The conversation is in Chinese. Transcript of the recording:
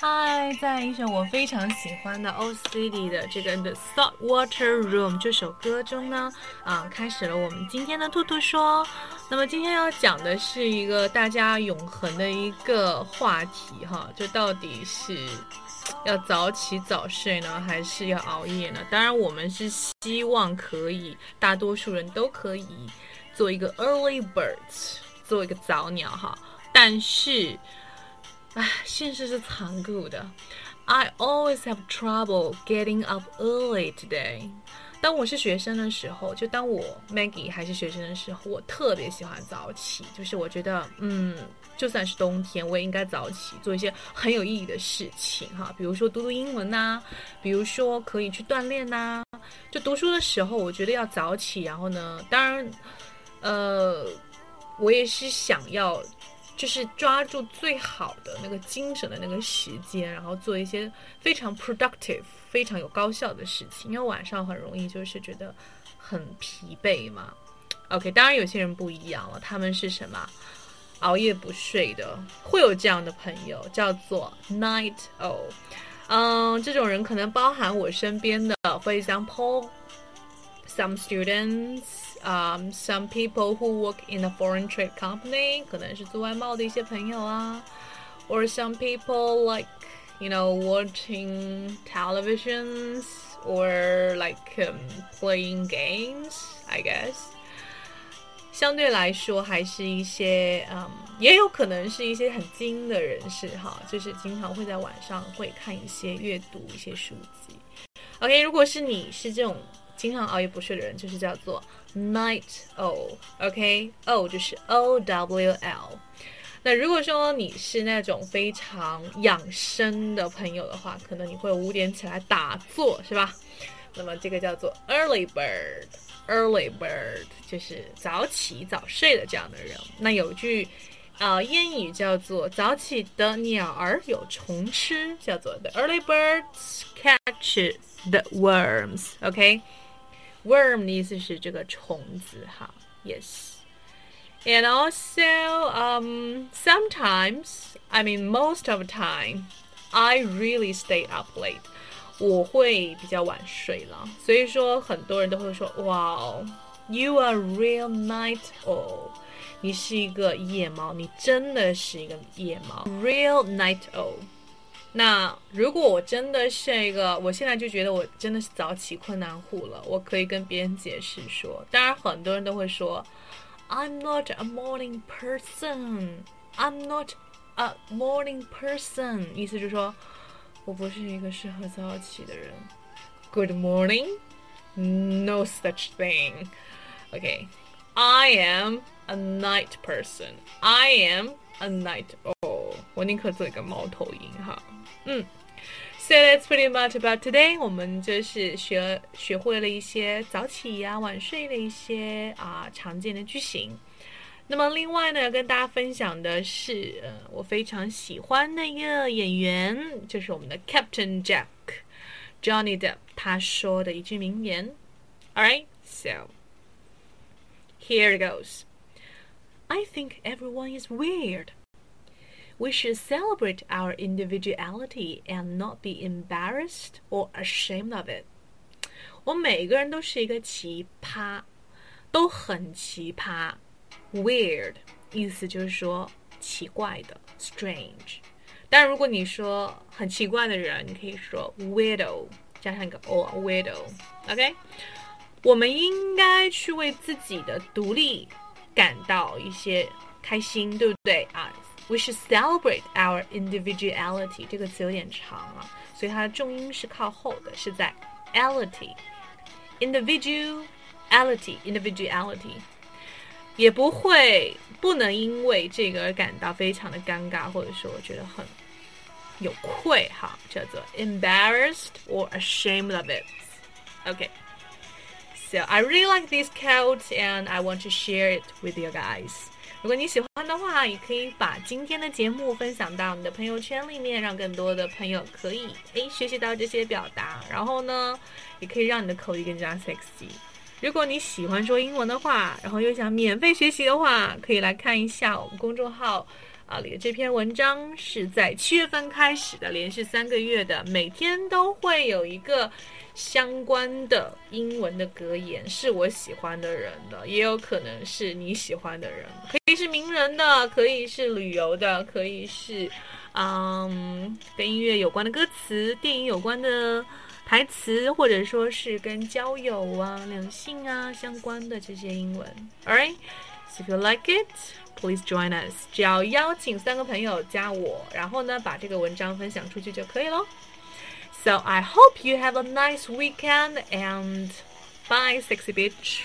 嗨在一首我非常喜欢的 O C D 的这个《The Salt Water Room》这首歌中呢，啊，开始了我们今天的兔兔说。那么今天要讲的是一个大家永恒的一个话题哈，就到底是要早起早睡呢，还是要熬夜呢？当然，我们是希望可以，大多数人都可以做一个 early birds，做一个早鸟哈。但是，唉，现实是残酷的。I always have trouble getting up early today. 当我是学生的时候，就当我 Maggie 还是学生的时候，我特别喜欢早起。就是我觉得，嗯，就算是冬天，我也应该早起做一些很有意义的事情哈，比如说读读英文呐，比如说可以去锻炼呐。就读书的时候，我觉得要早起。然后呢，当然，呃，我也是想要，就是抓住最好的那个精神的那个时间，然后做一些非常 productive。非常有高效的事情，因为晚上很容易就是觉得很疲惫嘛。OK，当然有些人不一样了，他们是什么熬夜不睡的，会有这样的朋友叫做 night owl。嗯，这种人可能包含我身边的，for example，some students，啊，some people who work in a foreign trade company，可能是做外贸的一些朋友啊，or some people like。you know, watching televisions or like um, playing games, I guess. 相对来说，还是一些嗯，也有可能是一些很精的人士哈，就是经常会在晚上会看一些阅读一些书籍。OK，如果是你是这种 经常熬夜不睡的人，就是叫做 night owl。OK，O 就是 O W L。那如果说你是那种非常养生的朋友的话，可能你会五点起来打坐，是吧？那么这个叫做 early bird，early bird 就是早起早睡的这样的人。那有句呃谚语叫做“早起的鸟儿有虫吃”，叫做 the early birds catch the worms，OK。OK，worm 的意思是这个虫子哈，yes。And also, um, sometimes, I mean, most of the time, I really stay up late. 我会比较晚睡了，所以说很多人都会说，哇，You are real night owl，你是一个夜猫，你真的是一个夜猫，real night owl。 那如果我真的是一个，我现在就觉得我真的是早起困难户了，我可以跟别人解释说，当然很多人都会说。I'm not a morning person. I'm not a morning person. 意思就是说，我不是一个适合早起的人。Good morning. No such thing. OK，I am a night person. I am a night owl. 我宁可做一个猫头鹰哈。嗯。So that's pretty much about today。我们就是学学会了一些早起呀、晚睡的一些啊常见的句型。那么另外呢，跟大家分享的是，呃，我非常喜欢的一个演员，就是我们的 Captain Jack Johnny Depp，他说的一句名言。All right, so here it goes. I think everyone is weird. We should celebrate our individuality and not be embarrassed or ashamed of it. 我们每个人都是一个奇葩，都很奇葩。Weird 意思就是说奇怪的，strange。但如果你说很奇怪的人，你可以说 widow 加上一个 o，widow。OK，我们应该去为自己的独立 感到一些开心，对不对啊？We should celebrate our individuality。这个词有点长啊，所以它的重音是靠后的，是在 ality。individuality，individuality，也不会不能因为这个而感到非常的尴尬，或者说我觉得很有愧哈，叫做 embarrassed or ashamed of it。Okay. So I really like this quote and I want to share it with you guys. 如果你喜欢的话，也可以把今天的节目分享到你的朋友圈里面，让更多的朋友可以诶学习到这些表达。然后呢，也可以让你的口语更加 sexy。如果你喜欢说英文的话，然后又想免费学习的话，可以来看一下我们公众号啊里的这篇文章是在七月份开始的，连续三个月的，每天都会有一个相关的英文的格言，是我喜欢的人的，也有可能是你喜欢的人，可以是名人的，可以是旅游的，可以是嗯跟音乐有关的歌词、电影有关的。台词，或者说是跟交友啊、两性啊相关的这些英文。All right，if you like it, please join us. 只要邀请三个朋友加我，然后呢把这个文章分享出去就可以喽。So I hope you have a nice weekend and bye, sexy bitch.